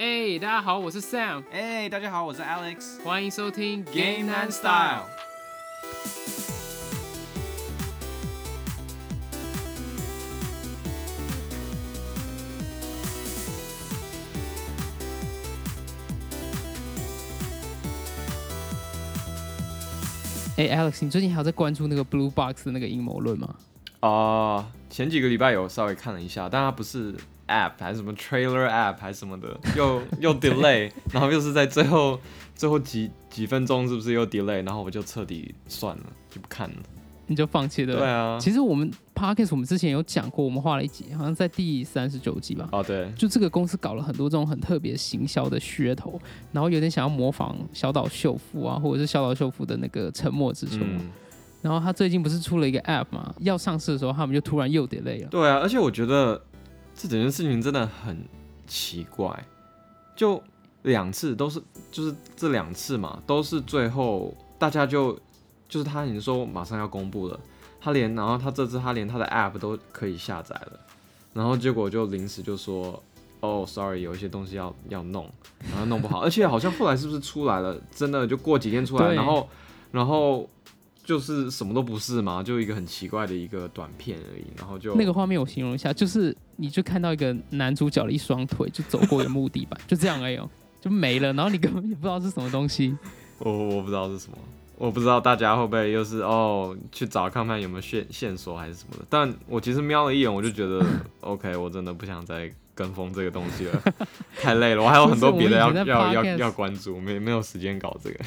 哎、大家好，我是 Sam，哎、大家好，我是 Alex。欢迎收听 Game and Style。哎、a l e x 你最近还有在关注那个 Blue Box 的那个阴谋论吗？哦、前几个礼拜有稍微看了一下，但它不是 App 还是什么 Trailer App 还是什么的，又又 delay，然后又是在最后最后几几分钟是不是又 delay，然后我就彻底算了，就不看了。你就放弃了？对啊，其实我们 Podcast 我们之前有讲过，我们画了一集，好像在第三十九集吧。哦对，就这个公司搞了很多这种很特别行销的噱头，然后有点想要模仿小岛秀夫啊，或者是小岛秀夫的那个沉默之丘。嗯，然后他最近不是出了一个 App 嘛，要上市的时候，他们就突然又 delay 了。对啊，而且我觉得这整件事情真的很奇怪，就两次都是，就是这两次嘛，都是最后大家就就是他已经说马上要公布了，他连然后他这次他连他的 App 都可以下载了，然后结果就临时就说。哦、s o r r y 有一些东西要要弄，然后弄不好，而且好像后来是不是出来了？真的就过几天出来，对然后然后就是什么都不是嘛，就一个很奇怪的一个短片而已，然后就那个画面我形容一下，就是你就看到一个男主角的一双腿就走过一个木地板，就这样而已、哦，就没了，然后你根本也不知道是什么东西。我我不知道是什么，我不知道大家会不会又是哦去找看看有没有线线索还是什么的。但我其实瞄了一眼，我就觉得 OK，我真的不想再跟风这个东西了，太累了。我还有很多别的要 要要要关注，没没有时间搞这个。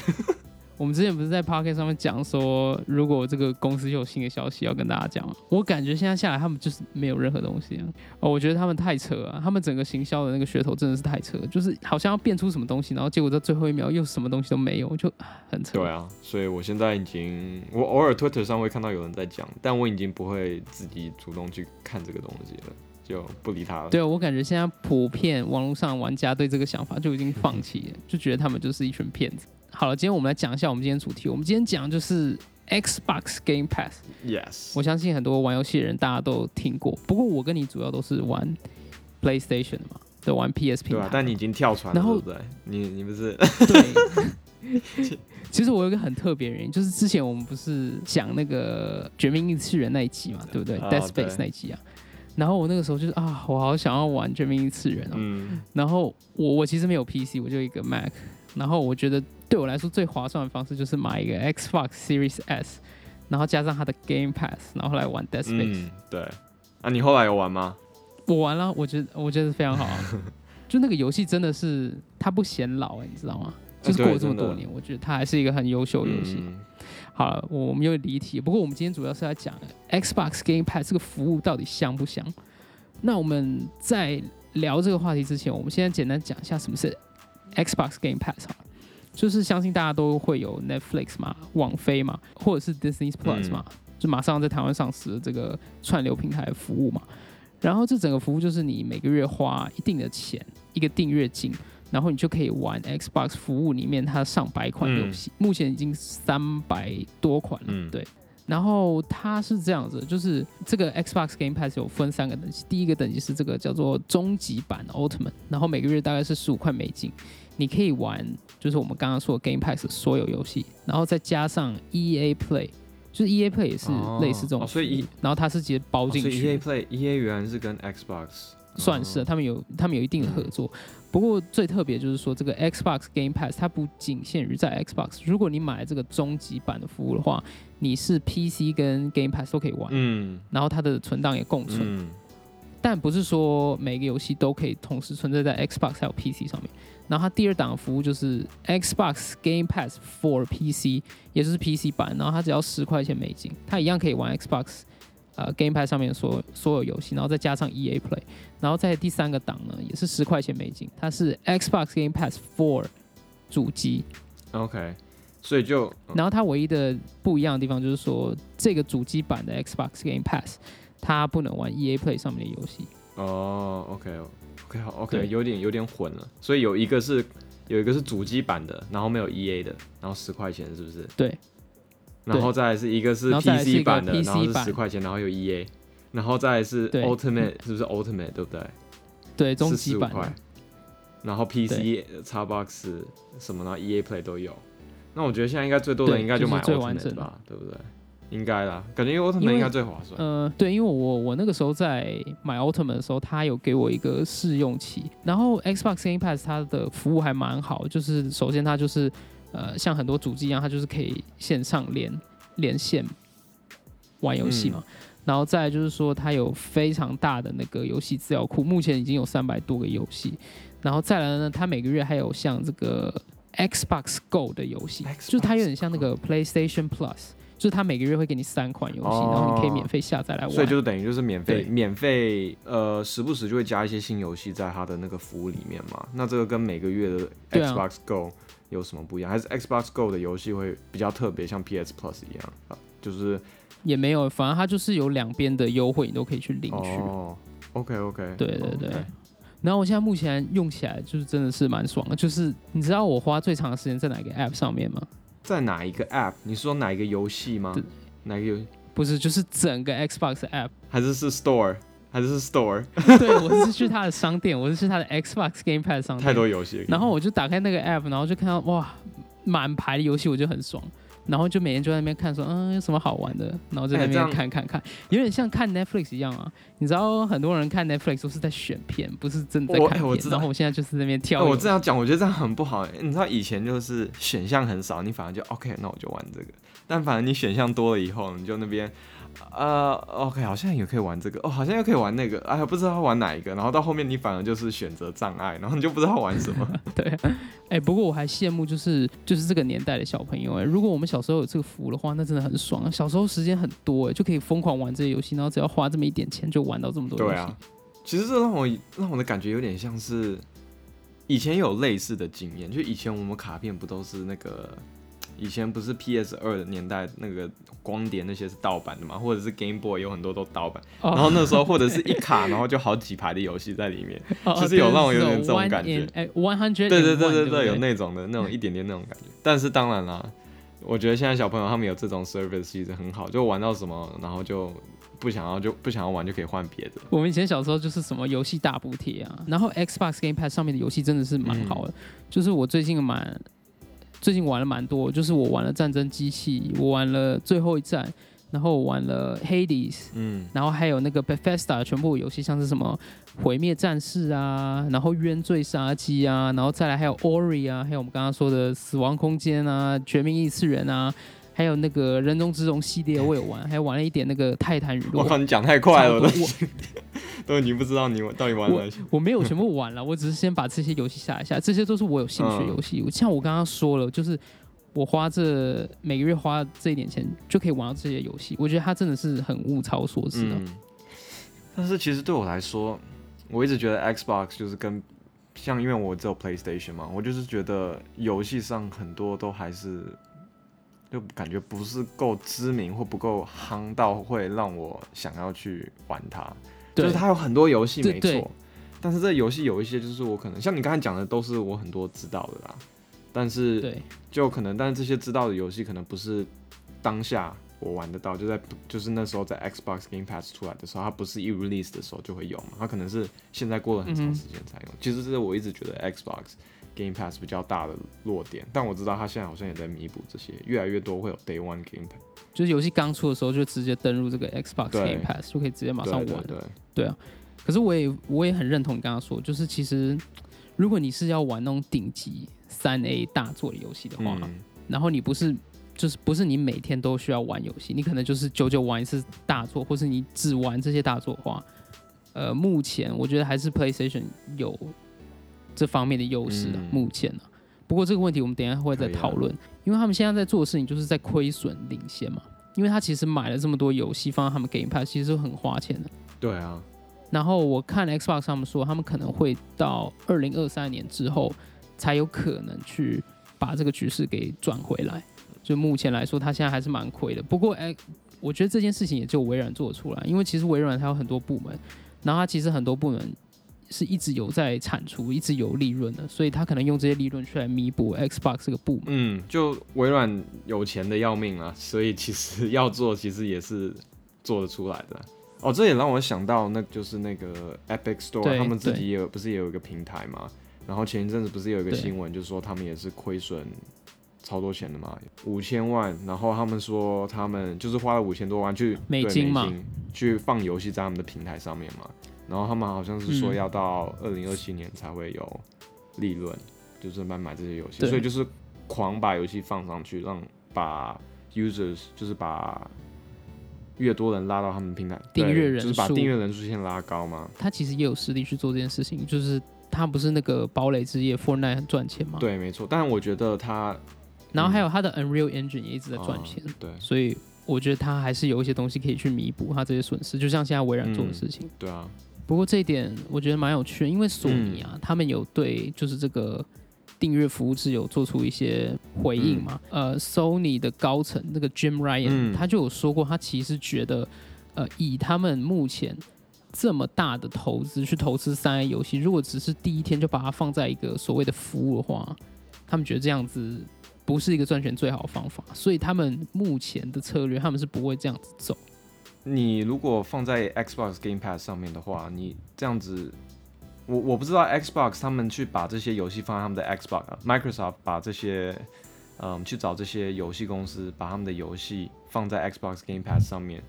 我们之前不是在 Pocket 上面讲说，如果这个公司有新的消息要跟大家讲吗，我感觉现在下来他们就是没有任何东西啊。哦，我觉得他们太扯了，他们整个行销的那个噱头真的是太扯了，就是好像要变出什么东西，然后结果在最后一秒又什么东西都没有，就啊很扯。对啊，所以我现在已经，我偶尔 Twitter 上会看到有人在讲，但我已经不会自己主动去看这个东西了，就不理他了。对啊，我感觉现在普遍网络上玩家对这个想法就已经放弃了，就觉得他们就是一群骗子。好了，今天我们来讲一下我们今天主题。我们今天讲就是 Xbox Game Pass。Yes，我相信很多玩游戏的人大家都听过，不过我跟你主要都是玩 PlayStation 的嘛，对，玩 PS 平台。对啊，但你已经跳船了，然后对不对？你你不是对。其实我有一个很特别的原因，就是之前我们不是讲那个《绝命异次元》那一集嘛，对不对、啊 d e a d 对 Space 那一集啊。然后我那个时候就是啊，我好想要玩《绝命异次元》哦。嗯然后我我其实没有 PC，我就一个 Mac。然后我觉得对我来说最划算的方式就是买一个 Xbox Series S，然后加上它的 Game Pass，然后来玩 Dead Space。嗯，对。啊，你后来有玩吗？我玩了，我觉得我觉得非常好啊。就那个游戏真的是它不显老哎、你知道吗？就是过了这么多年，我觉得它还是一个很优秀的游戏。嗯好了，我们又离题。不过我们今天主要是要讲 Xbox Game Pass 这个服务到底香不香。那我们在聊这个话题之前，我们现在简单讲一下什么是 Xbox Game Pass 好了。就是相信大家都会有 Netflix 嘛、网飞嘛，或者是 Disney Plus 嘛，就马上在台湾上市的这个串流平台服务嘛。然后这整个服务就是你每个月花一定的钱，一个订阅金，然后你就可以玩 Xbox 服务里面它上百款游戏，目前已经三百多款了，嗯对。然后它是这样子，就是这个 Xbox Game Pass 有分三个等级，第一个等级是这个叫做终极版 Ultimate，然后每个月大概是十五块美金，你可以玩就是我们刚刚说的 Game Pass 所有游戏，然后再加上 EA Play，就是 EA Play 也是哦类似这种所以 E- 然后它是直接包进去，EA Play EA 原来是跟 Xbox 算是哦他们有他们有一定的合作。不过最特别就是说，这个 Xbox Game Pass 它不仅限于在 Xbox，如果你买这个终极版的服务的话，你是 PC 跟 Game Pass 都可以玩，嗯然后它的存档也共存。嗯但不是说每个游戏都可以同时存在在 Xbox 还有 PC 上面。然后它第二档服务就是 Xbox Game Pass for PC，也就是 PC 版，然后它只要十块钱美金，它一样可以玩 Xbox 呃 Game Pass 上面的所有所有游戏，然后再加上 EA Play，然后在第三个档呢也是十块钱美金，它是 Xbox Game Pass for 主机，OK，所以就然后它唯一的不一样的地方就是说，这个主机版的 Xbox Game Pass 它不能玩 EA Play 上面的游戏。哦 OK OK 好 OK 有点有点混了，所以有一个是有一个是主机版的，然后没有 EA 的，然后十块钱是不是？对。然后再来是一个是 PC 版的，然后是版十块钱，然后有 EA，然后再来是 Ultimate 是不是 Ultimate 对不对？对，终是极版的15块。然后 PC、Xbox 什么，然后 EA Play 都有。那我觉得现在应该最多的应该就买 Ultimate 吧，对不对？应该啦，感觉因为因 Ultimate 为应该最划算。呃，对，因为我我那个时候在买 Ultimate 的时候，他有给我一个试用期，然后 Xbox Game Pass 它的服务还蛮好，就是首先它就是呃像很多主机一样，它就是可以线上连连线玩游戏嘛。然后再来就是说，它有非常大的那个游戏资料库，目前已经有三百多个游戏。然后再来呢，它每个月还有像这个 Xbox Go 的游戏，就是它有点像那个 PlayStation Plus，就是他每个月会给你三款游戏，哦然后你可以免费下载来玩。所以就是等于就是免费免费呃，时不时就会加一些新游戏在他的那个服务里面嘛。那这个跟每个月的 Xbox Go 有什么不一样？还是 Xbox Go 的游戏会比较特别，像 PS Plus 一样啊？就是也没有，反正它就是有两边的优惠，你都可以去领取。哦，OK OK，对对对。然后我现在目前用起来就是真的是蛮爽的，就是你知道我花最长的时间在哪个 App 上面吗？在哪一个 App？你说哪一个游戏吗？哪一个游戏？不是，就是整个 Xbox App。还是是 Store？还是是 Store？对，我是去他的商店，我是去他的 Xbox Game Pass 商店。太多游戏。然后我就打开那个 App，然后就看到哇，满排的游戏，我就很爽。然后就每天就在那边看说，嗯，有什么好玩的，然后在那边看看看，有点像看 Netflix 一样啊。你知道很多人看 Netflix 都是在选片，不是真的在我看片。哎我知道然后我现在就是在那边哎跳。我这样讲，我觉得这样很不好。你知道以前就是选项很少，你反而就 OK，那我就玩这个。但反正你选项多了以后，你就那边呃 OK，好像也可以玩这个，哦，好像又可以玩那个，哎呀，不知道要玩哪一个。然后到后面你反而就是选择障碍，然后你就不知道玩什么。对，哎、不过我还羡慕就是就是这个年代的小朋友哎、如果我们小时候有这个服务的话，那真的很爽。小时候时间很多哎、就可以疯狂玩这些游戏，然后只要花这么一点钱就玩到这么多。对啊，其实这让我让我的感觉有点像是以前有类似的经验，就以前我们卡片不都是那个。以前不是 PS 二的年代，那个光碟那些是盗版的嘛，或者是 Game Boy 有很多都盗版。哦然后那时候或者是一卡，然后就好几排的游戏在里面。哦其实有让我有点这种感觉哎，one hundred，对对对对对对，有那种的那种一点点那种感觉。但是当然啦，我觉得现在小朋友他们有这种 service 其实很好，就玩到什么，然后就不想要就不想要玩就可以换别的。我们以前小时候就是什么游戏大补贴啊，然后 Xbox Game Pass 上面的游戏真的是蛮好的，嗯就是我最近蛮最近玩了蛮多，就是我玩了战争机器，我玩了最后一战，然后我玩了 Hades，嗯，然后还有那个 Bethesda 全部游戏，像是什么毁灭战士啊，然后冤罪杀机啊，然后再来还有 Ori 啊，还有我们刚刚说的死亡空间啊，绝命异次元啊。还有那个人中之龙系列我有玩，还玩了一点那个泰坦陨落。我靠，你讲太快了，我都都已经不知道你到底玩哪些。我没有全部玩了，我只是先把这些游戏下一下，这些都是我有兴趣的游戏。像我刚刚说了，就是我花这每个月花这一点钱就可以玩到这些游戏，我觉得它真的是很物超所值的。嗯，但是其实对我来说，我一直觉得 Xbox 就是跟像因为我只有 PlayStation 嘛，我就是觉得游戏上很多都还是就感觉不是够知名或不够夯到会让我想要去玩它。就是它有很多游戏没错，但是这游戏有一些就是我可能像你刚才讲的都是我很多知道的啦，但是对就可能但是这些知道的游戏可能不是当下我玩得到，就在就是那时候在 Xbox Game Pass 出来的时候，它不是一 release 的时候就会有嘛，它可能是现在过了很长时间才有。其实这是我一直觉得 Xbox Game Pass 比较大的弱点，但我知道它现在好像也在弥补这些，越来越多会有 Day One Game Pass，就是游戏刚出的时候就直接登入这个 Xbox Game Pass，就可以直接马上玩。对对对，对啊，可是我也我也很认同你刚刚说，就是其实如果你是要玩那种顶级三 A 大作的游戏的话，嗯，然后你不是就是不是你每天都需要玩游戏，你可能就是久久玩一次大作，或是你只玩这些大作的话，呃，目前我觉得还是 PlayStation 有这方面的优势啊。嗯目前呢、不过这个问题我们等一下会再讨论，因为他们现在在做的事情就是在亏损领先嘛，因为他其实买了这么多游戏放在他们 Game Pass，其实是很花钱的。对啊，然后我看 Xbox 他们说，他们可能会到二零二三年之后才有可能去把这个局势给转回来。就目前来说，他现在还是蛮亏的。不过，哎，我觉得这件事情也就微软做出来，因为其实微软它有很多部门，然后它其实很多部门是一直有在产出，一直有利润的，所以他可能用这些利润去来弥补 Xbox 这个部门。嗯，就微软有钱的要命啊，所以其实 要做，其实也是做得出来的。哦，这也让我想到，那就是那个 Epic Store，他们自己也有不是也有一个平台嘛？然后前一阵子不是有一个新闻，就是说他们也是亏损超多钱的嘛，五千万，然后他们说他们就是花了五千多万去美金嘛金去放游戏在他们的平台上面嘛，然后他们好像是说嗯。要到二零二七年才会有利润，就是买买这些游戏，所以就是狂把游戏放上去，让把 users 就是把越多人拉到他们平台，对订阅人就是把数订阅人数先拉高嘛。他其实也有实力去做这件事情，就是他不是那个堡垒之夜 Fortnite 很赚钱吗，，对，没错。但是我觉得他然后还有他的 Unreal Engine 也一直在赚钱，啊对。所以我觉得他还是有一些东西可以去弥补他这些损失，就像现在微软做的事情。对啊，不过这一点我觉得蛮有趣的，因为索尼啊，他们有对就是这个订阅服务制有做出一些回应嘛。呃，Sony 的高层那个 Jim Ryan、嗯他就有说过，他其实觉得，呃，以他们目前这么大的投资去投资三 A 游戏，如果只是第一天就把它放在一个所谓的服务的话，他们觉得这样子不是一个赚钱最好的方法，所以他们目前的策略，他们是不会这样子走。你如果放在 Xbox Game Pass 上面的话，你这样子，我我不知道 Xbox 他们去把这些游戏放在他们的 Xbox、Microsoft 把这些，嗯，去找这些游戏公司把他们的游戏放在 Xbox Game Pass 上面，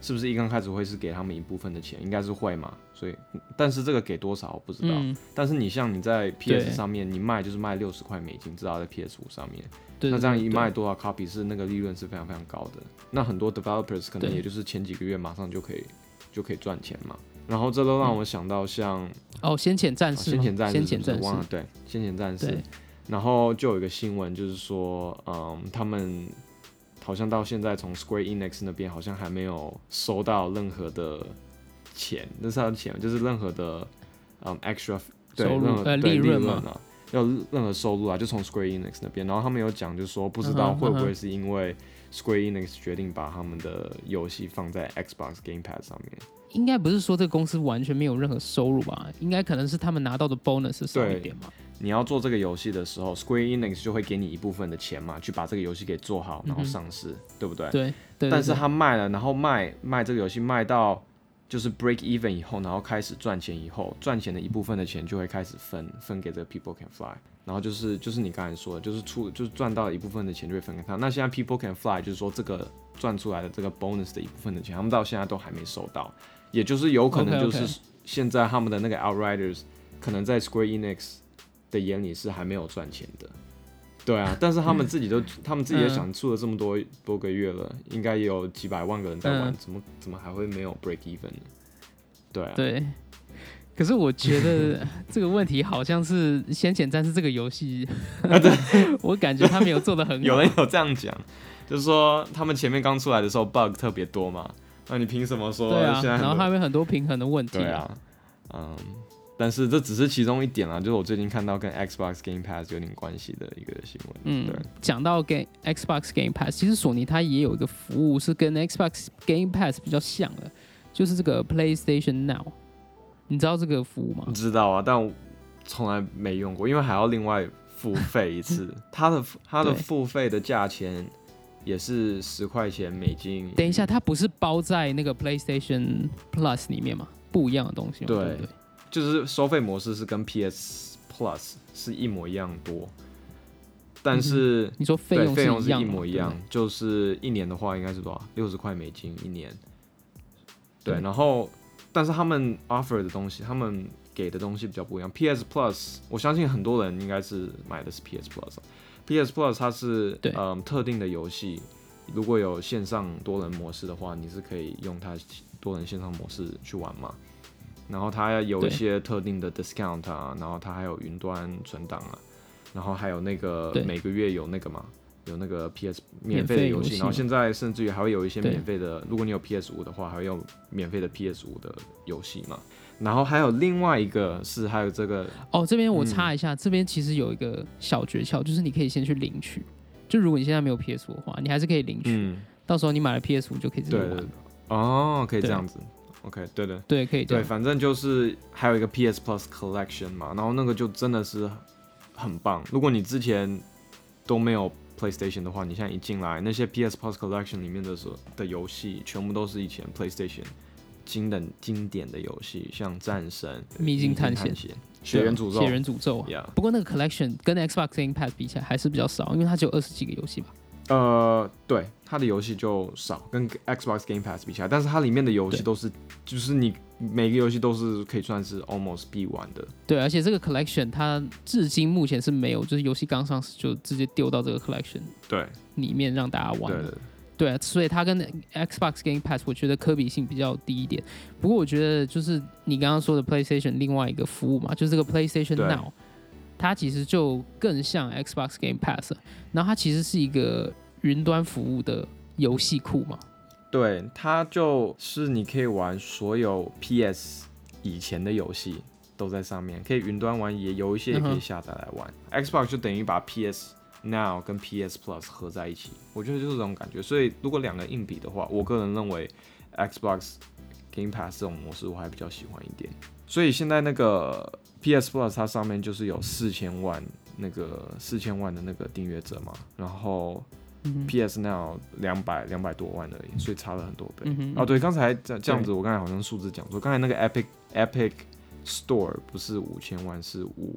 是不是一刚开始会是给他们一部分的钱？应该是会嘛。所以，但是这个给多少我不知道。嗯，但是你像你在 PS 上面，你卖就是卖六十块美金，至少在 PS 五上面。对那这样一卖多少 copy 是那个利润是非常非常高的。那很多 developers 可能也就是前几个月马上就可以就可以赚钱嘛。然后这都让我想到像、哦，先遣战啊士吗，先遣战士先遣是不是战士，忘了对先遣战士。然后就有一个新闻，就是说，嗯，他们好像到现在从 Square Enix 那边好像还没有收到任何的钱，那是他的钱，就是任何的嗯 extra 对收入任何利利润嘛啊，要任何收入啊，就从 Square Enix 那边。然后他们有讲，就是说不知道会不会是因为 Square Enix 决定把他们的游戏放在 Xbox Game Pass 上面。应该不是说这个公司完全没有任何收入吧？应该可能是他们拿到的 bonus 少一点嘛。你要做这个游戏的时候，Square Enix 就会给你一部分的钱嘛，去把这个游戏给做好，然后上市，对不对？对对，但是他卖了，然后卖卖这个游戏卖到就是 break even 以后，然后开始赚钱以后，赚钱的一部分的钱就会开始分分给这个 People Can Fly，然后就是就是你刚才说的，就是出就是赚到一部分的钱就会分给他。那现在 People Can Fly 就是说这个赚出来的这个 bonus 的一部分的钱，他们到现在都还没收到，也就是有可能就是现在他们的那个 Outriders 可能在 Square Enix 的眼里是还没有赚钱的。对啊，但是他们自己都，他们自己也嗯想出了这么多多个月了，应该也有几百万个人在玩，嗯怎么怎么还会没有 break even 呢？对啊，对。可是我觉得这个问题好像是《先遣战士》这个游戏，我感觉他没有做的很 好。有人有这样讲，就是说他们前面刚出来的时候 bug 特别多嘛，那你凭什么说对啊，然后还有很多平衡的问题。对啊，嗯，但是这只是其中一点啦，就是我最近看到跟 Xbox Game Pass 有点关系的一个新闻，嗯对，，讲到 Game Xbox Game Pass，其实索尼它也有一个服务是跟 Xbox Game Pass 比较像的，就是这个 PlayStation Now。你知道这个服务吗？知道啊，但我从来没用过，因为还要另外付费一次。它的它的付费的价钱也是十块钱美金。等一下，它不是包在那个 PlayStation Plus 里面吗？不一样的东西对？就是收费模式是跟 PS Plus 是一模一样多，但是、你说费对用费用是一模一样，就是一年的话应该是多少？六十块美金一年。对，然后但是他们 offer 的东西，他们给的东西比较不一样。PS Plus，我相信很多人应该是买的是 PS Plus 啊。PS Plus 它是嗯特定的游戏，如果有线上多人模式的话，你是可以用它多人线上模式去玩嘛。然后它有一些特定的 discount 啊，然后它还有云端存档啊，然后还有那个每个月有那个嘛，有那个 PS 免免费的游戏，然后现在甚至于还会有一些免费的，如果你有 PS 五的话，还会有免费的 PS 五的游戏嘛。然后还有另外一个是还有这个哦，这边我嗯。插一下，这边其实有一个小诀窍，就是你可以先去领取。就如果你现在没有 PS 五的话，你还是可以领取。嗯，到时候你买了 PS 五就可以直接玩。对对对。哦，可以这样子，OK，对的。对，可以对，反正就是还有一个 PS Plus Collection 嘛，然后那个就真的是很棒。如果你之前都没有 PlayStation 的话，你现在一进来，那些 PS Plus Collection 里面的所的游戏，全部都是以前 PlayStation 经典经典的游戏，像战神、秘境探险险，血缘诅咒血缘诅咒啊。不过那个 collection 跟 Xbox Game Pass 比起来还是比较少，因为它只有二十几个游戏吧。呃，对，它的游戏就少，跟 Xbox Game Pass 比起来，但是它里面的游戏都是，就是你每个游戏都是可以算是 almost 必玩的。对，而且这个 collection 它至今目前是没有，就是游戏刚上市就直接丢到这个 collection 对，里面让大家玩的。对所以它跟 Xbox Game Pass 我觉得可比性比较低一点。不过我觉得就是你刚刚说的 PlayStation 另外一个服务嘛，就是这个 PlayStation Now，它其实就更像 Xbox Game Pass，然后它其实是一个云端服务的游戏库嘛。对，它就是你可以玩所有 PS 以前的游戏都在上面，可以云端玩，也有一些也可以下载来玩。Xbox 就等于把 PS Now 跟 PS Plus 合在一起，我觉得就是这种感觉。所以如果两个硬比的话，我个人认为 Xbox Game Pass 这种模式我还比较喜欢一点。所以现在那个 PS Plus 它上面就是有四千万那个四千万的那个订阅者嘛，然后 PS Now 两百两百多万而已，所以差了很多倍。哦，对，刚才这这样子，我刚才好像数字讲错，刚才那个 Epic Epic Store 不是五千万，是五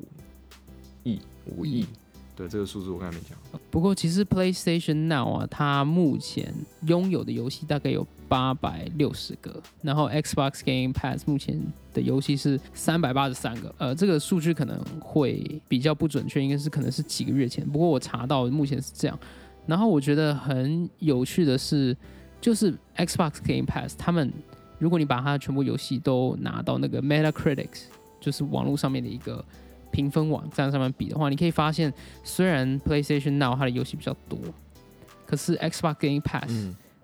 亿五亿亿。对，这个数字我刚才没讲。不过其实 PlayStation Now 啊，它目前拥有的游戏大概有八百六十个，然后 Xbox Game Pass 目前的游戏是三百八十三个。呃，这个数据可能会比较不准确，应该是可能是几个月前。不过我查到目前是这样。然后我觉得很有趣的是，就是 Xbox Game Pass 他们，如果你把它全部游戏都拿到那个 Metacritic，就是网络上面的一个评分网站上面比的话，你可以发现，虽然 PlayStation Now 它的游戏比较多，可是 Xbox Game Pass、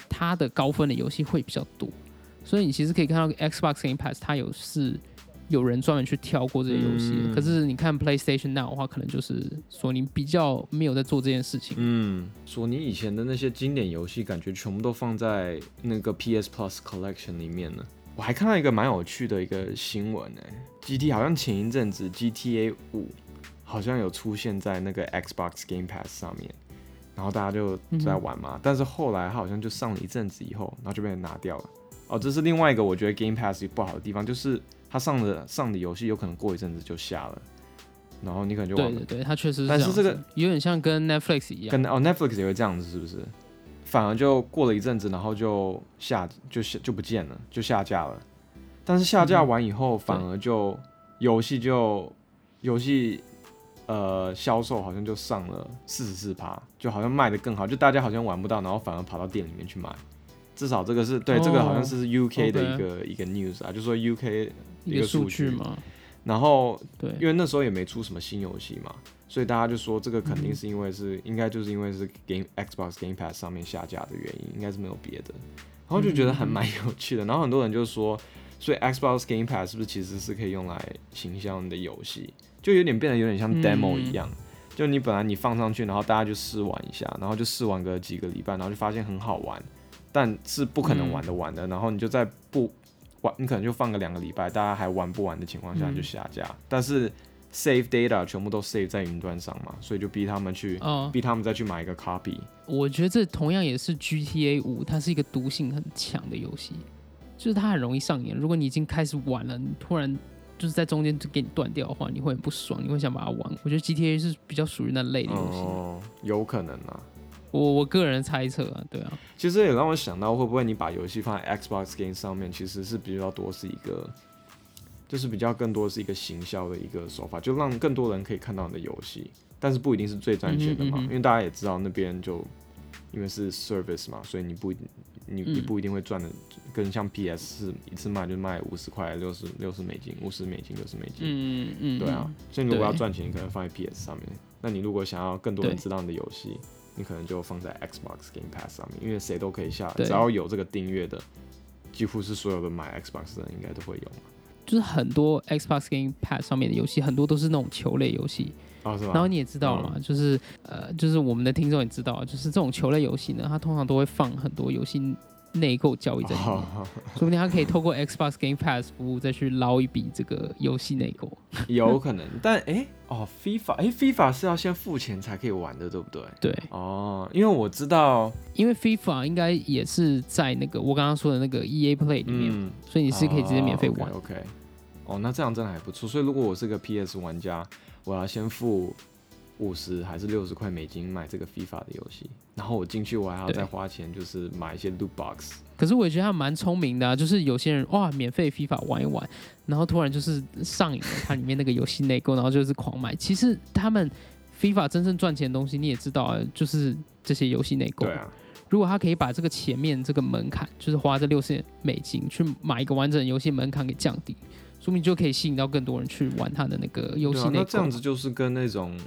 它的高分的游戏会比较多，所以你其实可以看到 Xbox Game Pass 它有是有人专门去挑过这些游戏，嗯可是你看 PlayStation Now 的话，可能就是索尼比较没有在做这件事情。嗯，索尼以前的那些经典游戏，感觉全部都放在那个 PS Plus Collection 里面了。我还看到一个蛮有趣的一个新闻哎、g t 好像前一阵子 GTA 五好像有出现在那个 Xbox Game Pass 上面，然后大家就在玩嘛。但是后来它好像就上了一阵子以后，然后就被人拿掉了。哦，这是另外一个我觉得 Game Pass 不好的地方，就是它上的上的游戏有可能过一阵子就下了，然后你可能就对对对，它确实是但是这个有点像跟 Netflix 一样。跟哦 Netflix 也会这样子，是不是？反而就过了一阵子，然后就下就下就不见了，就下架了。但是下架完以后，反而就游戏就游戏呃销售好像就上了四十四趴，就好像卖的更好，就大家好像玩不到，然后反而跑到店里面去买。至少这个是对，哦这个好像是 UK 的 OK 一个一个 news 啊，就说 UK 一个数据数据。嘛，然后对，因为那时候也没出什么新游戏嘛，所以大家就说这个肯定是因为是、应该就是因为是 Game Xbox Game Pass 上面下架的原因，应该是没有别的。然后就觉得还蛮有趣的，然后很多人就说，所以 Xbox Game Pass 是不是其实是可以用来行销你的游戏，就有点变得有点像嗯 demo 一样。就你本来你放上去，然后大家就试玩一下，然后就试玩个几个礼拜，然后就发现很好玩，但是不可能玩得完的，然后你就在不玩，你可能就放个两个礼拜，大家还玩不完的情况下就下架。但是 save data 全部都 save 在云端上嘛，所以就逼他们去，哦，逼他们再去买一个 copy。我觉得这同样也是 GTA 五，它是一个毒性很强的游戏，就是它很容易上瘾。如果你已经开始玩了，你突然就是在中间就给你断掉的话，你会很不爽，你会想把它玩。我觉得 GTA 是比较属于那类的游戏，哦，有可能啊。我我个人猜测啊，对啊，其实也让我想到，会不会你把游戏放在 Xbox Game 上面，其实是比较多是一个，就是比较更多是一个行销的一个手法，就让更多人可以看到你的游戏，但是不一定是最赚钱的嘛，嗯哼嗯哼因为大家也知道那边就因为是 service 嘛，所以你不一定你你嗯不一定会赚的，跟像 PS 是一次卖就卖五十块、六十六十美金、五十美金、六十美金，嗯嗯，对啊，所以你如果要赚钱，你可能放在 PS 上面。那你如果想要更多人知道你的游戏，你可能就放在 Xbox Game Pass 上面，因为谁都可以下，只要有这个订阅的，几乎是所有的买 Xbox 的人应该都会有。就是很多 Xbox Game Pass 上面的游戏，很多都是那种球类游戏。哦，是吧？然后你也知道嘛，就是呃，就是我们的听众也知道，就是这种球类游戏呢，它通常都会放很多游戏内购交易在里面，哦说不定它可以透过 Xbox Game Pass 服务再去捞一笔这个游戏内购。有可能，但哎、哦，FIFA，哎、f i f a 是要先付钱才可以玩的，对不对？对，哦，因为我知道，因为 FIFA 应该也是在那个我刚刚说的那个 EA Play 里面，嗯，所以你是可以直接免费玩。OK，, 哦，那这样真的还不错。所以如果我是个 PS 玩家，我要先付五十还是六十块美金买这个 FIFA 的游戏，然后我进去我还要再花钱，就是买一些 loot box。可是我也觉得他蛮聪明的、啊，就是有些人哇免费 FIFA 玩一玩，然后突然就是上瘾了，它里面那个游戏内购，然后就是狂买。其实他们 FIFA 真正赚钱的东西你也知道啊，就是这些游戏内购。对啊，如果他可以把这个前面这个门槛，就是花这六十美金去买一个完整的游戏门槛给降低，说明就可以吸引到更多人去玩他的那个游戏内购。那这样子就是跟那种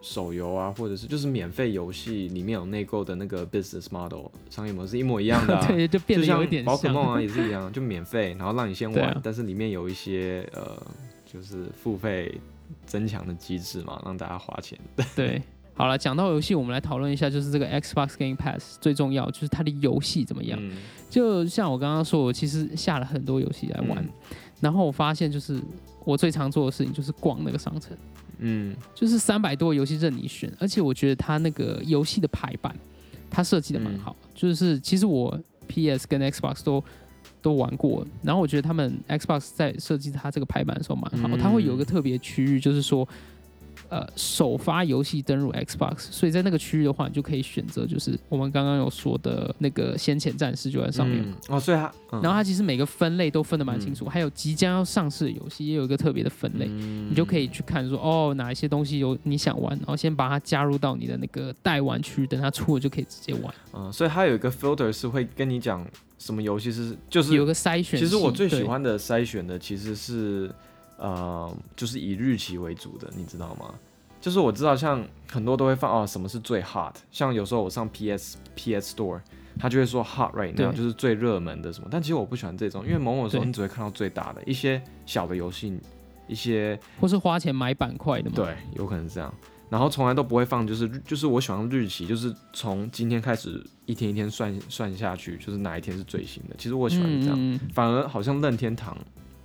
手游啊，或者是就是免费游戏里面有内购的那个 business model 商业模式一模一样的、啊。对，就变得有一点像。宝可梦啊，也是一样，就免费，然后让你先玩，啊但是里面有一些呃，就是付费增强的机制嘛，让大家花钱。对，好了，讲到游戏，我们来讨论一下，就是这个 Xbox Game Pass 最重要就是它的游戏怎么样。嗯，就像我刚刚说，我其实下了很多游戏来玩，嗯然后我发现就是我最常做的事情就是逛那个商城，嗯。就是三百多个游戏任你选，而且我觉得它那个游戏的排版，它设计的蛮好，就是其实我 PS 跟 Xbox 都。都玩过，然后我觉得他们 Xbox 在设计它这个排版的时候蛮好，嗯。它会有一个特别区域，就是说，呃，首发游戏登入 Xbox，所以在那个区域的话，你就可以选择就是我们刚刚有说的那个先遣战士就在上面。嗯哦，所以它，嗯、然后它其实每个分类都分得蛮清楚，还有即将要上市的游戏也有一个特别的分类，嗯。你就可以去看说哦哪一些东西有你想玩，然后先把它加入到你的那个待玩区，等它出了就可以直接玩，嗯，所以它有一个 filter 是会跟你讲什么游戏是就是有个筛选。其实我最喜欢的筛选的其实是，呃，就是以日期为主的，你知道吗？就是我知道像很多都会放哦，什么是最 hot，像有时候我上 PS PS Store，他就会说 hot right now，就是最热门的什么。但其实我不喜欢这种，因为某某时候你只会看到最大的一些小的游戏，一些或是花钱买板块的嘛。对，有可能是这样。然后从来都不会放，就是就是我喜欢日期，就是从今天开始一天一天算算下去，就是哪一天是最新的。其实我喜欢这样。嗯嗯嗯反而好像任天堂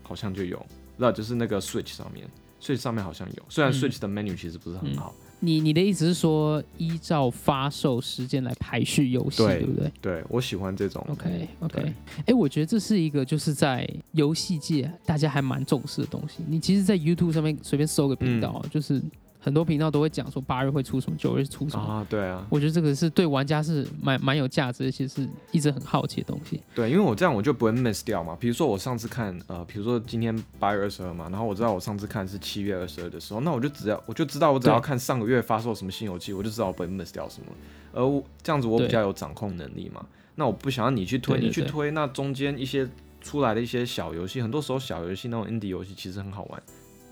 好像就有，那就是那个 Switch 上面，Switch 上面好像有，虽然嗯 Switch 的 menu 其实不是很好，你你的意思是说，依照发售时间来排序游戏，对对不对对我喜欢这种。？OK OK，对哎、我觉得这是一个就是在游戏界大家还蛮重视的东西。你其实，在 YouTube 上面随便搜个频道，就是很多频道都会讲说八月会出什么，九月出什么。啊，对啊，我觉得这个是对玩家是蛮蛮有价值的，其实是一直很好奇的东西。对，因为我这样我就不会 miss 掉嘛。比如说我上次看，呃，比如说今天八月二十二嘛，然后我知道我上次看是七月二十二的时候，那我就只要我就知道我只要看上个月发售什么新游戏，我就知道我不会 miss 掉什么。而我这样子我比较有掌控能力嘛。那我不想要你去推，你去推，那中间一些出来的一些小游戏，很多时候小游戏那种 indie 游戏其实很好玩，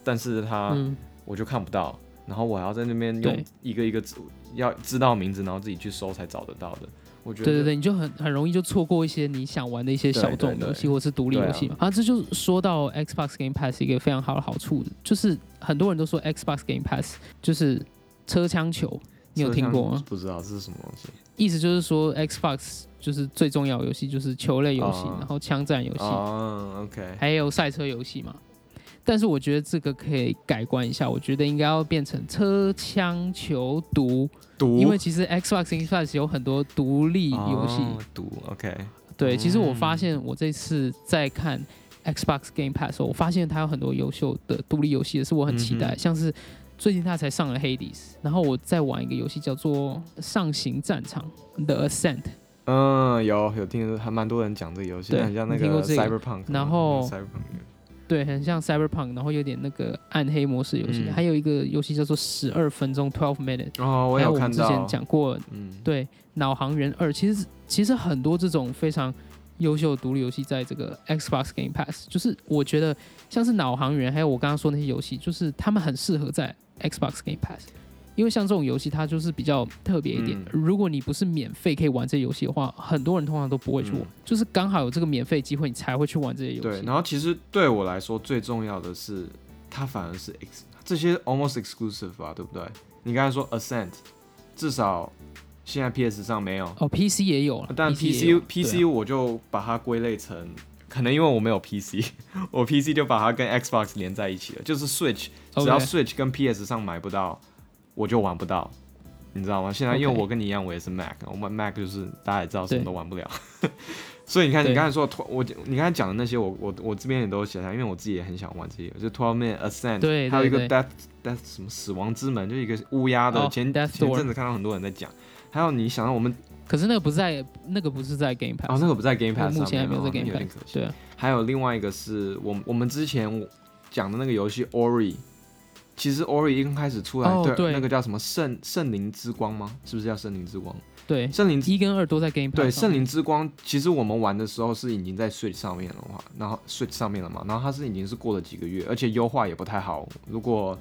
但是它嗯，我就看不到，然后我还要在那边用一个一个字要知道名字，然后自己去搜才找得到的。我觉得对对对，你就很很容易就错过一些你想玩的一些小众游戏或是独立游戏嘛。啊，这就说到 Xbox Game Pass 一个非常好的好处，就是很多人都说 Xbox Game Pass 就是车枪球，你有这听过吗？不知道这是什么东西。意思就是说 Xbox 就是最重要的游戏就是球类游戏，哦然后枪战游戏，哦，OK，还有赛车游戏嘛。但是我觉得这个可以改观一下，我觉得应该要变成车枪球毒，毒？因为其实 Xbox Game Pass 有很多独立游戏。哦毒，OK，对，其实我嗯。发现我这次在看 Xbox Game Pass 的时候，我发现它有很多优秀的独立游戏，也是我很期待，嗯像是最近它才上了 Hades，然后我在玩一个游戏叫做《上行战场》The Ascent，嗯，有有听，还蛮多人讲这个游戏，对很像那个这个？Cyberpunk，然后对，很像 Cyberpunk，然后有点那个暗黑模式游戏，嗯。还有一个游戏叫做十二分钟 Twelve Minute，哦，我还有有看到，我们之前讲过嗯，对《脑航员二》，其实其实很多这种非常优秀的独立游戏，在这个 Xbox Game Pass，就是我觉得像是《脑航员》，还有我刚刚说那些游戏，就是他们很适合在 Xbox Game Pass，因为像这种游戏，它就是比较特别一点。嗯如果你不是免费可以玩这些游戏的话，很多人通常都不会去玩，嗯就是刚好有这个免费机会，你才会去玩这些游对，戏。然后其实对我来说最重要的是，它反而是 ex 这些 almost exclusive 吧，对不对？你刚才说 Ascent，至少现在 PS 上没有，哦，PC 也有了，但 PC 也有 PC 对啊 PC 我就把它归类成，可能因为我没有 PC，我 PC 就把它跟 Xbox 连在一起了，就是 Switch，只要 Switch 跟 PS 上买不到，我就玩不到，你知道吗？现在因为我跟你一样，我也是 Mac，我们 Mac 就是大家也知道什么都玩不了，所以你看，你刚才说的我你刚才讲的那些，我我我这边也都写下，因为我自己也很想玩这些，就 Twelve Minute Ascent，对对还有一个 Death Death 什么死亡之门，就一个乌鸦的，哦前前阵子看到很多人在讲，还有你想到我们可是那个不在，那个不是在 Game Pass，、哦，那个不在 Game Pass，目上面哦，前还没有在 Game 有点 Pass 可惜。对啊，还有另外一个是我们我们之前讲的那个游戏 Ori，其实 Ori 一刚开始出来，对，哦对那个叫什么圣圣灵之光吗？是不是叫圣灵之光？对，圣灵一跟二都在 Game 对，圣灵之光，其实我们玩的时候是已经在 Switch 上面了嘛，然后 Switch 上面了嘛，然后它是已经是过了几个月，而且优化也不太好。如果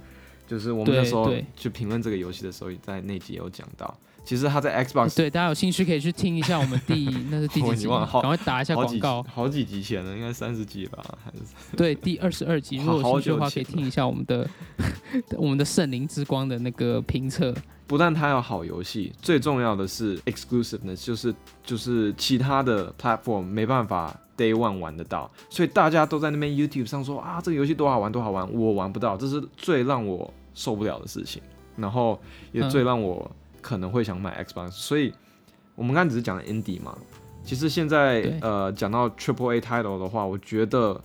就是我们那时候对去评论这个游戏的时候，在那集也有讲到，其实他在 Xbox 对，大家有兴趣可以去听一下我们第 那是第我几集，赶快打一下广告。好几集前了，应该三十集吧，还是？对，第二十二集，如果有兴趣的话，可以听一下我们的 我们的圣灵之光的那个评测。不但它有好游戏，最重要的是 exclusiveness，就是就是其他的 platform 没办法 day one 玩得到，所以大家都在那边 YouTube 上说啊这个游戏多好玩多好玩，我玩不到，这是最让我受不了的事情，然后也嗯。最让我可能会想买 Xbox，、所以我们刚才只是讲 indie 嘛，其实现在呃讲到 Triple A title 的话，我觉得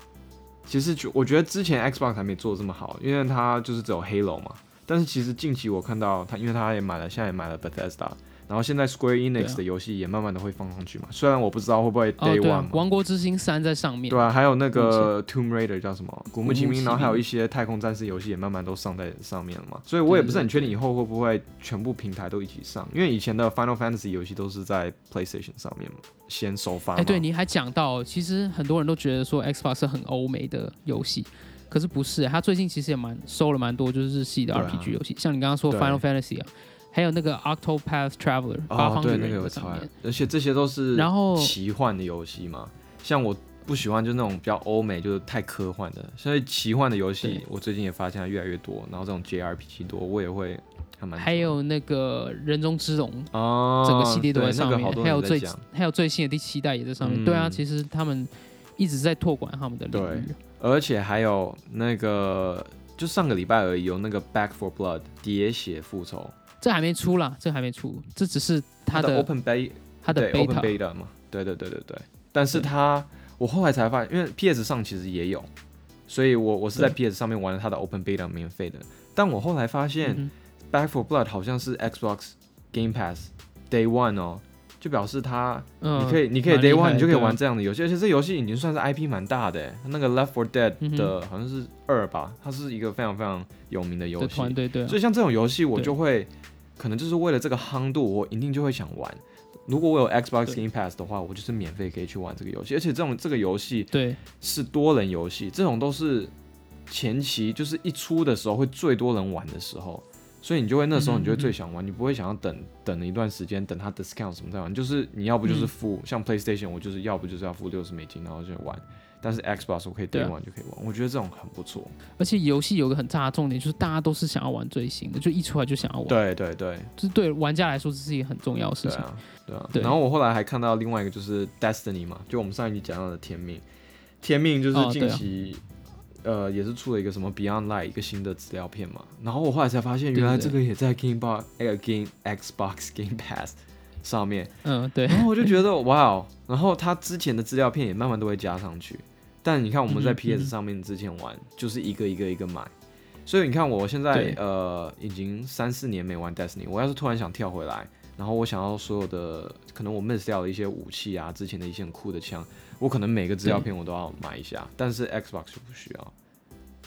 其实就我觉得之前 Xbox 还没做这么好，因为它就是只有 Halo 嘛。但是其实近期我看到它，因为它也买了，现在也买了 Bethesda，然后现在 Square Enix 啊的游戏也慢慢的会放上去嘛。虽然我不知道会不会哦，Day One 王国之心三在上面。对啊，还有那个 Tomb Raider 叫什么《古墓奇兵》，然后还有一些太空战士游戏也慢慢都上在上面了嘛。所以我也不是很确定以后会不会全部平台都一起上，因为以前的 Final Fantasy 游戏都是在 PlayStation 上面嘛，先首发嘛。哎，对，你还讲到，其实很多人都觉得说 Xbox 是很欧美的游戏，可是不是，它最近其实也蛮收了蛮多就是日系的 RPG 游戏，像你刚刚说 Final Fantasy 啊，还有那个 Octopath Traveler 八哦，对，方旅人那个有超爱在。，而且这些都是然后奇幻的游戏嘛。像我不喜欢就那种比较欧美，就是太科幻的，所以奇幻的游戏我最近也发现它越来越多，然后这种 JRPG 多，我也会还蛮。还有那个人中之龙，哦，整个系列都在上面，那个还有最还有最新的第七代也在上面。嗯对啊，其实他们一直在拓广他们的领域。而且还有那个，就上个礼拜而已，有那个 Back for Blood 喋血复仇，这还没出啦，这还没出，这只是它的的 Open Beta，它的 Open beta。嘛，对对对对对。但是对。它，我后来才发现，因为 PS 上其实也有，所以我我是在 PS 上面玩了它的 Open Beta 免费的。但我后来发现嗯 Back for Blood 好像是 Xbox Game Pass Day One 哦，就表示它，你可以，你可以 Day One 你就可以玩这样的游戏，而且这游戏已经算是 IP 蛮大的欸，那个 Left for Dead 的好像是二吧，它是一个非常非常有名的游戏，对啊。所以像这种游戏我就会，可能就是为了这个夯度，我一定就会想玩。如果我有 Xbox Game Pass 的话，我就是免费可以去玩这个游戏，而且这种这个游戏对。是多人游戏，这种都是前期就是一出的时候会最多人玩的时候，所以你就会那时候你就会最想玩，你不会想要等等了一段时间，等它 discount 什么再玩，就是你要不就是付，像 PlayStation 我就是要不就是要付六十美金然后就玩，但是 Xbox 我可以对 day 啊 one 就可以玩，我觉得这种很不错。而且游戏有个很大的重点，就是大家都是想要玩最新的，就一出来就想要玩，对对对，就是对玩家来说这是一个很重要的事情。对啊，对啊。对然后我后来还看到另外一个就是 Destiny 嘛，就我们上一集讲到的天命，天命就是近期、呃也是出了一个什么 Beyond Light 一个新的资料片嘛，然后我后来才发现原来这个也在 Game Box 呃 Game Xbox Game Pass 上面，嗯，对，然后我就觉得哇哦，然后它之前的资料片也慢慢都会加上去，但你看我们在 PS 上面之前玩，就是一个一个一个买，所以你看我现在呃已经三四年没玩 Destiny，我要是突然想跳回来，然后我想要所有的可能我 miss 掉的一些武器啊，之前的一些很酷的枪，我可能每个资料片我都要买一下，但是 Xbox 就不需要，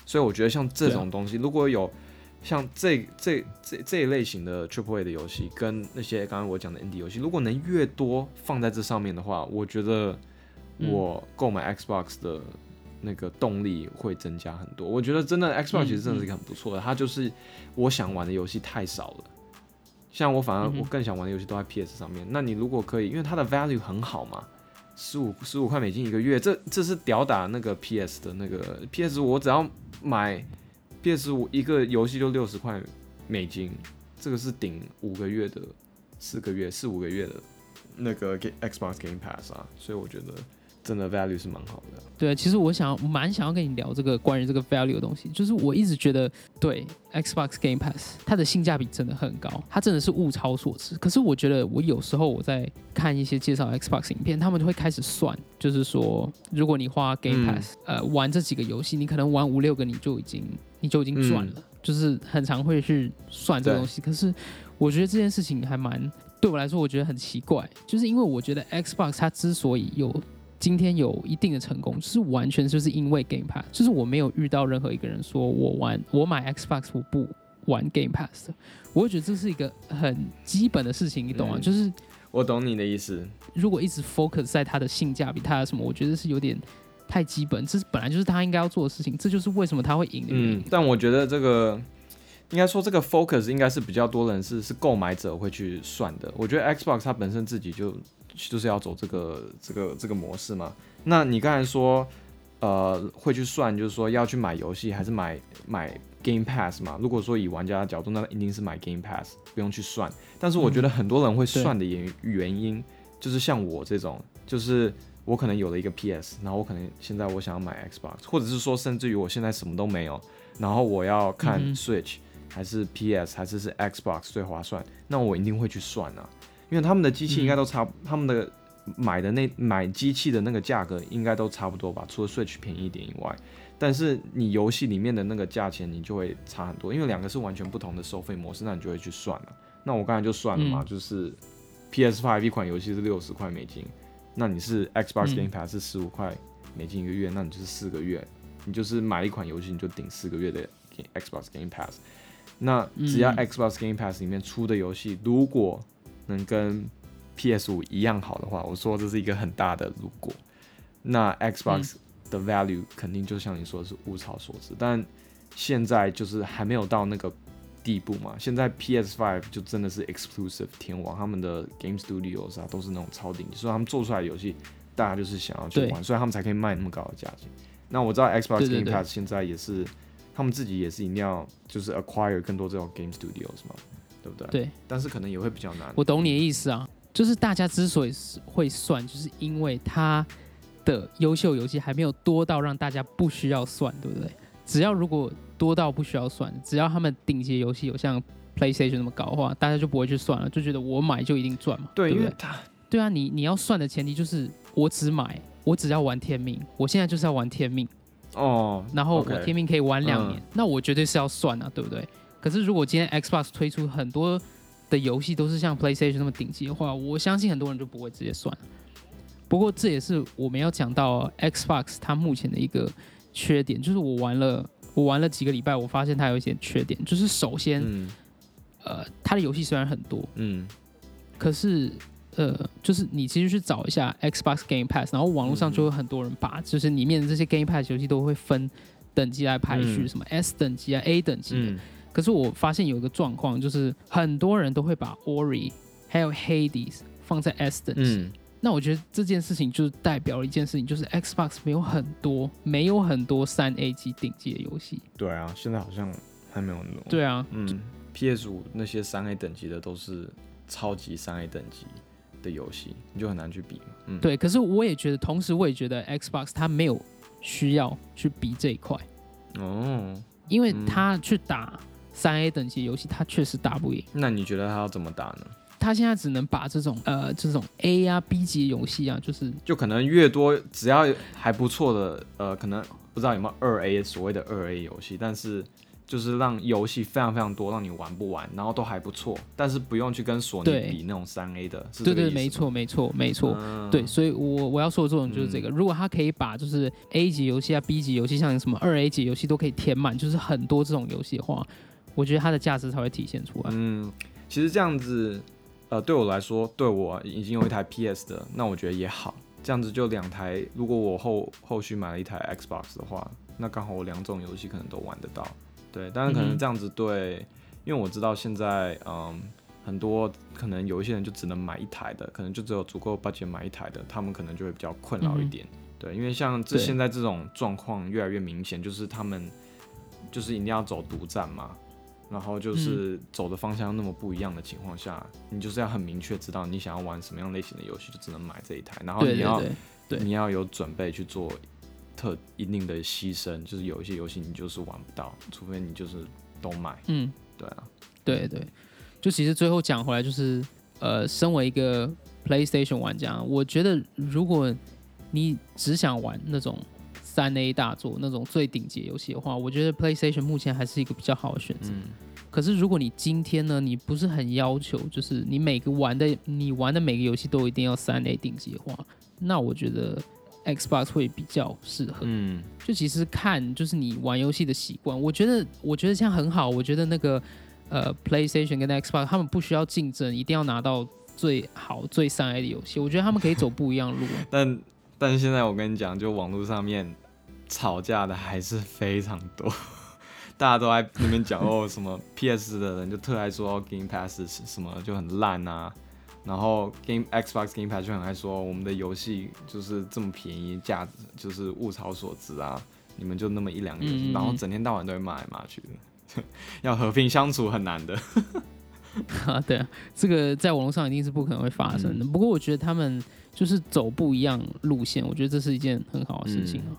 所以我觉得像这种东西，如果有像这这这这一类型的 Triple A 的游戏，跟那些刚刚我讲的 Indie 游戏，如果能越多放在这上面的话，我觉得嗯我购买 Xbox 的那个动力会增加很多。我觉得真的 Xbox 嗯其实真的是一个很不错的，它就是我想玩的游戏太少了。像我反而我更想玩的游戏都在 PS 上面。那你如果可以，因为它的 value 很好嘛，十五十五块美金一个月，这这是吊打那个 PS 的那个 PS，我只要买 PS 五一个游戏就六十块美金，这个是顶五个月的四个月四五个月的那个 Ga- Xbox Game Pass 啊，所以我觉得真的 value 是蛮好的。对，其实我想要蛮想要跟你聊这个关于这个 value 的东西，就是我一直觉得对 Xbox Game Pass 它的性价比真的很高，它真的是物超所值。可是我觉得我有时候我在看一些介绍 Xbox 影片，他们就会开始算，就是说如果你花 Game Pass、呃玩这几个游戏，你可能玩五六个你就已经你就已经赚了，就是很常会去算这个东西。可是我觉得这件事情还蛮对我来说，我觉得很奇怪，就是因为我觉得 Xbox 它之所以有今天有一定的成功，就是完全就是因为 Game Pass，就是我没有遇到任何一个人说我玩我买 Xbox 我不玩 Game Pass 的，我会觉得这是一个很基本的事情，你懂吗？嗯就是我懂你的意思，如果一直 focus 在它的性价比，它的什么，我觉得是有点太基本，这是本来就是他应该要做的事情，这就是为什么他会赢的原因。嗯，但我觉得这个应该说这个 focus 应该是比较多人是是购买者会去算的。我觉得 Xbox 它本身自己就就是要走这个这个这个模式嘛。那你刚才说呃会去算，就是说要去买游戏还是买买 Game Pass 嘛？如果说以玩家的角度，那一定是买 Game Pass，不用去算。但是我觉得很多人会算的原原因，就是像我这种，就是我可能有了一个 PS，然后我可能现在我想要买 Xbox，或者是说甚至于我现在什么都没有，然后我要看 Switch、还是 PS 还是是 Xbox 最划算，那我一定会去算啊，因为他们的机器应该都差，他们的买的那买机器的那个价格应该都差不多吧，除了 Switch 便宜一点以外，但是你游戏里面的那个价钱你就会差很多，因为两个是完全不同的收费模式，那你就会去算了。那我刚才就算了嘛，嗯。就是 PS Five 一款游戏是六十块美金，那你是 Xbox 嗯。Game Pass 是十五块美金一个月，那你就是四个月，你就是买一款游戏你就顶四个月的 Xbox Game Pass。那只要嗯。Xbox Game Pass 里面出的游戏，如果能跟 PS 五一样好的话，我说这是一个很大的如果，那 Xbox 的 value 肯定就像你说的是物超所值，但现在就是还没有到那个地步嘛。现在 PS Five 就真的是 exclusive 天王，他们的 Game Studios 啊都是那种超顶级，所以他们做出来的游戏大家就是想要去玩，所以他们才可以卖那么高的价钱。那我知道 Xbox Game Pass 现在也是，他们自己也是一定要就是 acquire 更多这种 Game Studios 嘛，对不对？对，但是可能也会比较难。我懂你的意思啊，就是大家之所以是会算，就是因为它的优秀游戏还没有多到让大家不需要算，对不对？只要如果多到不需要算，只要他们顶级游戏有像 PlayStation 那么高的话，大家就不会去算了，就觉得我买就一定赚嘛，对，对不对？因为它对啊，你你要算的前提就是我只买，我只要玩天命，我现在就是要玩天命，哦，然后我天命可以玩两年嗯那我绝对是要算啊，对不对？可是如果今天 Xbox 推出很多的游戏都是像 PlayStation 那么顶级的话，我相信很多人就不会直接算。不过这也是我们要讲到 Xbox 它目前的一个缺点，就是我玩了我玩了几个礼拜，我发现它有一些缺点，就是首先、嗯呃，它的游戏虽然很多，嗯可是呃，就是你其实去找一下 Xbox Game Pass，然后网络上就会很多人把就是里面的这些 Game Pass 游戏都会分等级来排序，嗯什么 S 等级啊、A 等级的。嗯可是我发现有一个状况，就是很多人都会把 Ori 还有 Hades 放在 S 等级。嗯，那我觉得这件事情就是代表了一件事情，就是 Xbox 没有很多没有很多三 A 级顶级的游戏。对啊，现在好像还没有那种。对啊，嗯，PS 五那些三 A 等级的都是超级三 A 等级的游戏，你就很难去比嘛。嗯，对。可是我也觉得，同时我也觉得 Xbox 它没有需要去比这一块。哦，因为嗯他去打三 A 等级游戏，他确实打不赢。那你觉得他要怎么打呢？他现在只能把这种呃这种 A 啊 B 级游戏啊，就是就可能越多，只要还不错的，呃，可能不知道有没有二 A 所谓的二 A 游戏，但是就是让游戏非常非常多，让你玩不完，然后都还不错，但是不用去跟索尼比那种三 A 的，是对对，没错没错没错。嗯对，所以我我要说的这种就是这个，如果他可以把就是 A 级游戏啊、B 级游戏，像什么二 A 级游戏都可以填满，就是很多这种游戏的话，我觉得它的价值才会体现出来。嗯，其实这样子，呃，对我来说，对我已经有一台 PS 的，那我觉得也好。这样子就两台，如果我后后续买了一台 Xbox 的话，那刚好我两种游戏可能都玩得到。对，但是可能这样子对，因为我知道现在，嗯，很多可能有一些人就只能买一台的，可能就只有足够 budget 买一台的，他们可能就会比较困扰一点。对，因为像这对现在这种状况越来越明显，就是他们就是一定要走独占嘛，然后嗯就是走的方向那么不一样的情况下，你就是要很明确知道你想要玩什么样类型的游戏，就只能买这一台，然后你要对。你要有准备去做特一定的牺牲，就是有一些游戏你就是玩不到，除非你就是都买。嗯，对啊，对对，就其实最后讲回来，就是呃，身为一个 PlayStation 玩家，我觉得如果你只想玩那种三 A 大作、那种最顶级游戏的话，我觉得 PlayStation 目前还是一个比较好的选择。嗯，可是如果你今天呢，你不是很要求，就是你每个玩的你玩的每个游戏都一定要三 A 顶级的话，那我觉得 Xbox 会比较适合。嗯，就其实看就是你玩游戏的习惯，我觉得我觉得这样很好。我觉得那个呃 PlayStation 跟 Xbox 他们不需要竞争，一定要拿到最好最三 A 的游戏。我觉得他们可以走不一样路。但但是现在我跟你讲，就网络上面吵架的还是非常多，大家都在那边讲哦，什么 PS 的人就特爱说 Game Pass 是什么就很烂啊，然后 Game Xbox Game Pass 就很爱说我们的游戏就是这么便宜，价值就是物超所值啊，你们就那么一两个然后整天到晚都会骂来骂去的，要和平相处很难的。啊，对啊，这个在网络上一定是不可能会发生的。不过我觉得他们就是走不一样路线，我觉得这是一件很好的事情啊。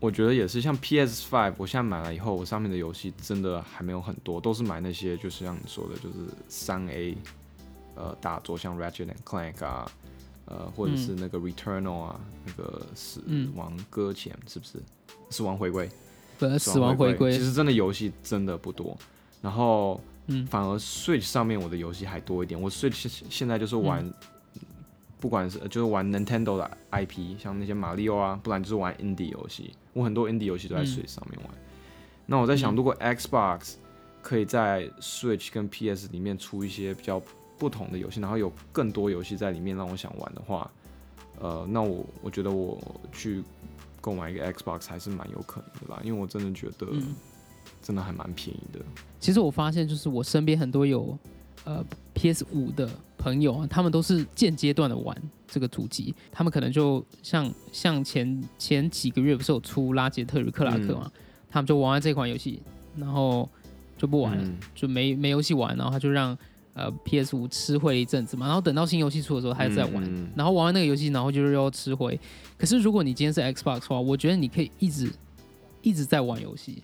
我觉得也是，像 PS Five，我现在买了以后，我上面的游戏真的还没有很多，都是买那些就是像你说的，就是三 A 呃大作，像 Ratchet and Clank 啊，呃或者是那个 Returnal 啊，那个死嗯亡搁浅是不是？死亡回归，不，死亡回归其，实真的游戏真的不多，然后嗯。反而 Switch 上面我的游戏还多一点，我 Switch 现现在就是玩。嗯不管是就是玩 Nintendo 的 IP，像那些马里奥啊，不然就是玩 indie 游戏。我很多 indie 游戏都在嗯 Switch 上面玩。那我在想，嗯如果 Xbox 可以在 Switch 跟 PS 里面出一些比较不同的游戏，然后有更多游戏在里面让我想玩的话，呃，那我我觉得我去购买一个 Xbox 还是蛮有可能的吧，因为我真的觉得嗯。真的还蛮便宜的。其实我发现，就是我身边很多有呃 PS 五的朋友啊，他们都是间阶段的玩这个主机，他们可能就像像前前几个月不是有出拉杰特与克拉克嘛，他们就玩完这款游戏，然后就不玩了，嗯。就没没游戏玩，然后他就让呃 PS 五吃灰了一阵子嘛，然后等到新游戏出的时候，他还在玩，然后玩完那个游戏，然后就是要吃灰。可是如果你今天是 Xbox 的话，我觉得你可以一直一直在玩游戏，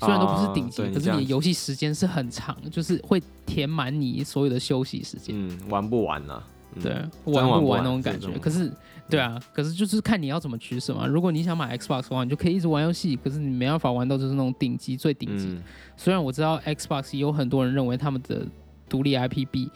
虽然都不是顶级，可是你的游戏时间是很长，就是会填满你所有的休息时间。嗯，玩不玩呢、嗯对，真玩不玩那种感觉？可是，对啊，可是就是看你要怎么取舍嘛。如果你想买 Xbox 的话，你就可以一直玩游戏，可是你没办法玩到就是那种顶级最顶级。嗯虽然我知道 Xbox 也有很多人认为他们的独立 IP 比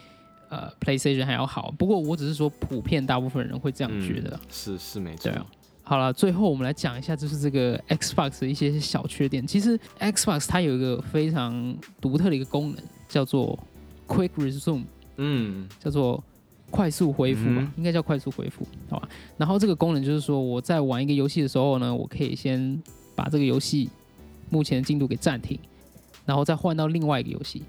呃 PlayStation 还要好，不过我只是说普遍大部分人会这样觉得。嗯是是没错对。啊好了，最后我们来讲一下，就是这个 Xbox 的一些小缺点。其实 Xbox 它有一个非常独特的一个功能，叫做 Quick Resume，嗯叫做快速恢复吧，嗯应该叫快速恢复，好吧？然后这个功能就是说，我在玩一个游戏的时候呢，我可以先把这个游戏目前的进度给暂停，然后再换到另外一个游戏，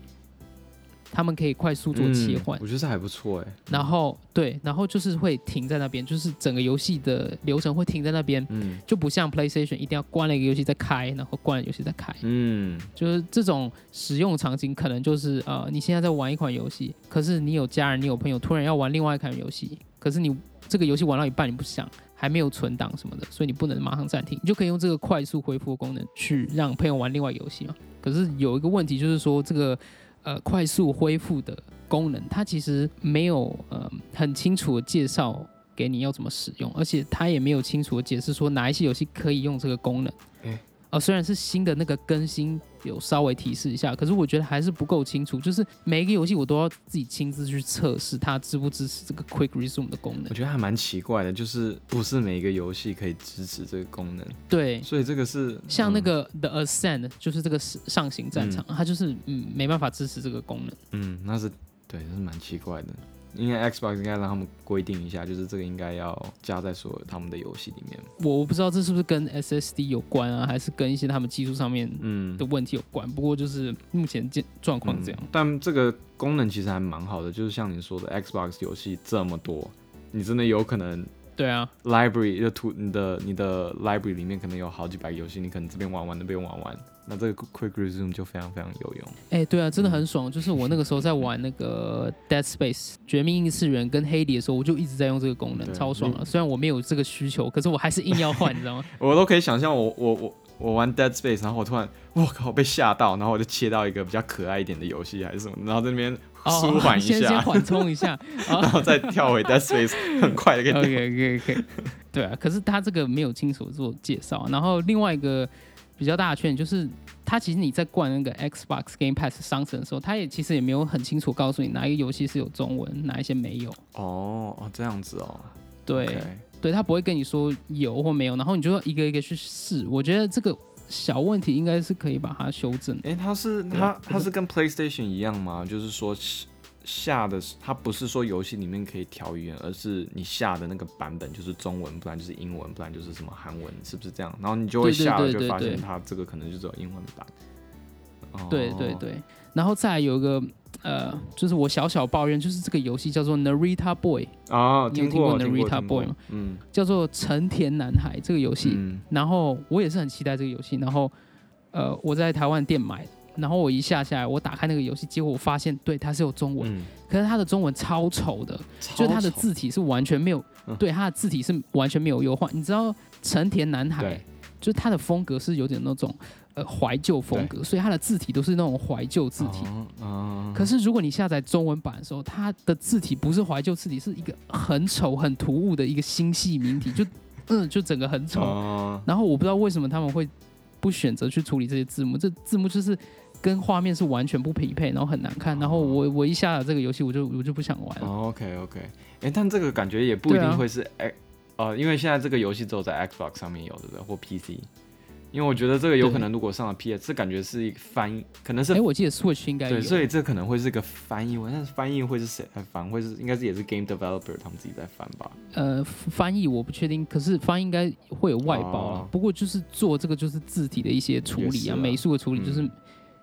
他们可以快速做切换嗯。我觉得这还不错哎。然后对，然后就是会停在那边，就是整个游戏的流程会停在那边，嗯就不像 PlayStation 一定要关了一个游戏再开，然后关了游戏再开，嗯就是这种使用场景可能就是呃，你现在在玩一款游戏，可是你有家人、你有朋友突然要玩另外一款游戏，可是你这个游戏玩到一半你不想，还没有存档什么的，所以你不能马上暂停，你就可以用这个快速恢复的功能去让朋友玩另外游戏嘛。可是有一个问题就是说这个呃快速恢复的功能，它其实没有呃很清楚的介绍给你要怎么使用，而且它也没有清楚的解释说哪一些游戏可以用这个功能。诶呃，虽然是新的那个更新有稍微提示一下，可是我觉得还是不够清楚。就是每一个游戏我都要自己亲自去测试它支不支持这个 Quick Resume 的功能我。觉得还蛮奇怪的，就是不是每一个游戏可以支持这个功能，对，所以这个是嗯像那个 The Ascent 就是这个上行战场，它就是嗯没办法支持这个功能。嗯，那是对，那是蛮奇怪的。应该 Xbox 应该让他们规定一下，就是这个应该要加在所有他们的游戏里面。我我不知道这是不是跟 SSD 有关啊，还是跟一些他们技术上面嗯的，问题有关。不过就是目前状状况这样。嗯但这个功能其实还蛮好的，就是像你说的，Xbox 游戏这么多，你真的有可能对啊，library 就图你的你的 library 里面可能有好几百个游戏，你可能这边玩玩那边玩玩，那这个 quick resume 就非常非常有用。哎、对啊，真的很爽。就是我那个时候在玩那个 Dead Space 绝命异次元跟黑底的时候，我就一直在用这个功能，超爽了。虽然我没有这个需求，可是我还是硬要换，你知道吗？我都可以想象我我我我玩 Dead Space，然后我突然我靠被吓到，然后我就切到一个比较可爱一点的游戏还是什么，然后在那边舒缓一下，缓冲一下。然后再跳回 Dead Space，很快的可以 OK 跳。OK OK，对啊，可是他这个没有清楚做介绍。然后另外一个比较大的缺点就是，他其实你在灌那个 Xbox Game Pass 商城的时候，他也其实也没有很清楚告诉你哪一个游戏是有中文，哪一些没有。哦哦，这样子哦。对对他不会跟你说有或没有，然后你就要一个一个去试。我觉得这个小问题应该是可以把它修正。哎、它是它它是跟 PlayStation 一样吗？就是说下下的它不是说游戏里面可以调语言，而是你下的那个版本就是中文，不然就是英文，不然就是什么韩文，是不是这样？然后你就会下了就发现它这个可能就只有英文版。哦对对对，然后再有一个呃，就是我小小抱怨，就是这个游戏叫做 Narita Boy，啊，你有听听过 Narita Boy 吗？嗯，叫做成田男孩这个游戏。嗯。然后我也是很期待这个游戏，然后呃我在台湾店买的，然后我一下下来，我打开那个游戏，结果我发现对它是有中文，嗯，可是它的中文超丑的，就是它的字体是完全没有，嗯。对它的字体是完全没有优化。你知道成田男孩，就是他的风格是有点那种呃怀旧风格，所以它的字体都是那种怀旧字体。可是如果你下载中文版的时候，它的字体不是怀旧字体，是一个很丑、很突兀的一个星系名体，就 嗯，就整个很丑。哦然后我不知道为什么他们会不选择去处理这些字幕，这字幕就是跟画面是完全不匹配，然后很难看。然后我我一下载这个游戏，我就我就不想玩了。哦，OK OK，哎、但这个感觉也不一定会是哎、呃，因为现在这个游戏只有在 Xbox 上面有，对不对？或 PC。因为我觉得这个有可能如果上了 PS，这感觉是一个翻译，可能是哎，我记得 Switch 应该对，。所以这可能会是个翻译文，但是翻译会是谁来翻？会是应该是也是 game developer 他们自己在翻吧？呃，翻译我不确定，可是翻译应该会有外包啊。哦不过就是做这个就是字体的一些处理啊，啊美术的处理就是嗯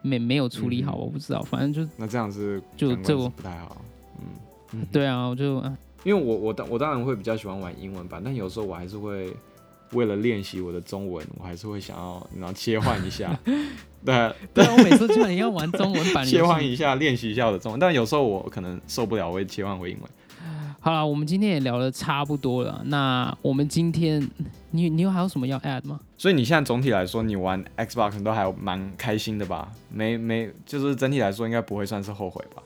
没没有处理好，嗯我不知道，反正就那这样是感官是就这我不太好。嗯嗯，对啊，我就啊因为我我当我当然会比较喜欢玩英文版，但有时候我还是会为了练习我的中文，我还是会想要然后切换一下，对，对啊，我每次基本要玩中文版 的切换一下练习一下我的中文，但有时候我可能受不了，我会切换回英文。好了，我们今天也聊的差不多了。那我们今天，你你有还有什么要 add 吗？所以你现在总体来说，你玩 Xbox 都还蛮开心的吧？没没，就是整体来说应该不会算是后悔吧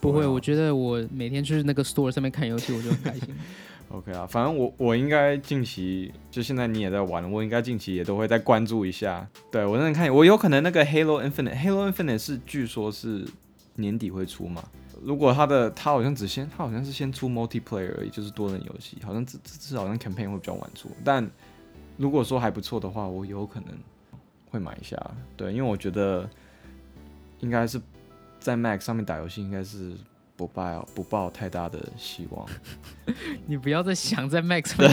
不会，我觉得我每天去那个 store 上面看游戏，我就很开心。？OK 啊，反正我我应该近期就现在你也在玩，我应该近期也都会再关注一下。对我认真看，我有可能那个 Halo Infinite，Halo Infinite 是据说是年底会出嘛？如果它的它好像只先它好像是先出 multiplayer 而已，就是多人游戏，好像至至至少好像 campaign 会比较晚出。但如果说还不错的话，我有可能会买一下。对，因为我觉得应该是在 Mac 上面打游戏，应该是不抱不抱太大的希望。你不要再想在 Max 游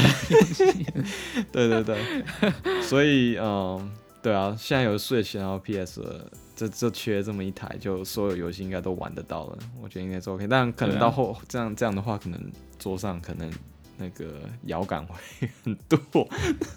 戏。对对对，所以嗯，对啊，现在有 Switch 然后 PS 了，这这缺这么一台，就所有游戏应该都玩得到了，我觉得应该是 OK。但可能到后、这样这样的话，可能桌上可能那个摇杆会很多，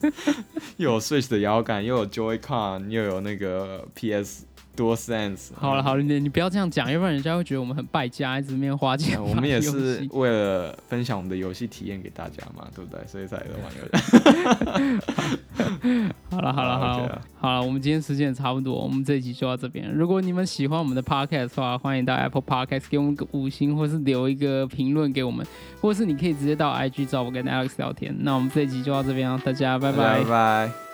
又有 Switch 的摇杆，又有 Joy-Con，又有那个 PS DualSense。好了好了，你你不要这样讲，要不然人家会觉得我们很败家，一直面花钱我们也是为了分享我们的游戏体验给大家嘛，对不对？所以才来玩游戏。好了好了好好了啊好了，我们今天时间也差不多，我们这一集就到这边。如果你们喜欢我们的 podcast 的话，欢迎到 Apple Podcast 给我们个五星，或是留一个评论给我们，或是你可以直接到 IG 找我跟 Alex 聊天。那我们这一集就到这边哦，大家拜拜拜。拜。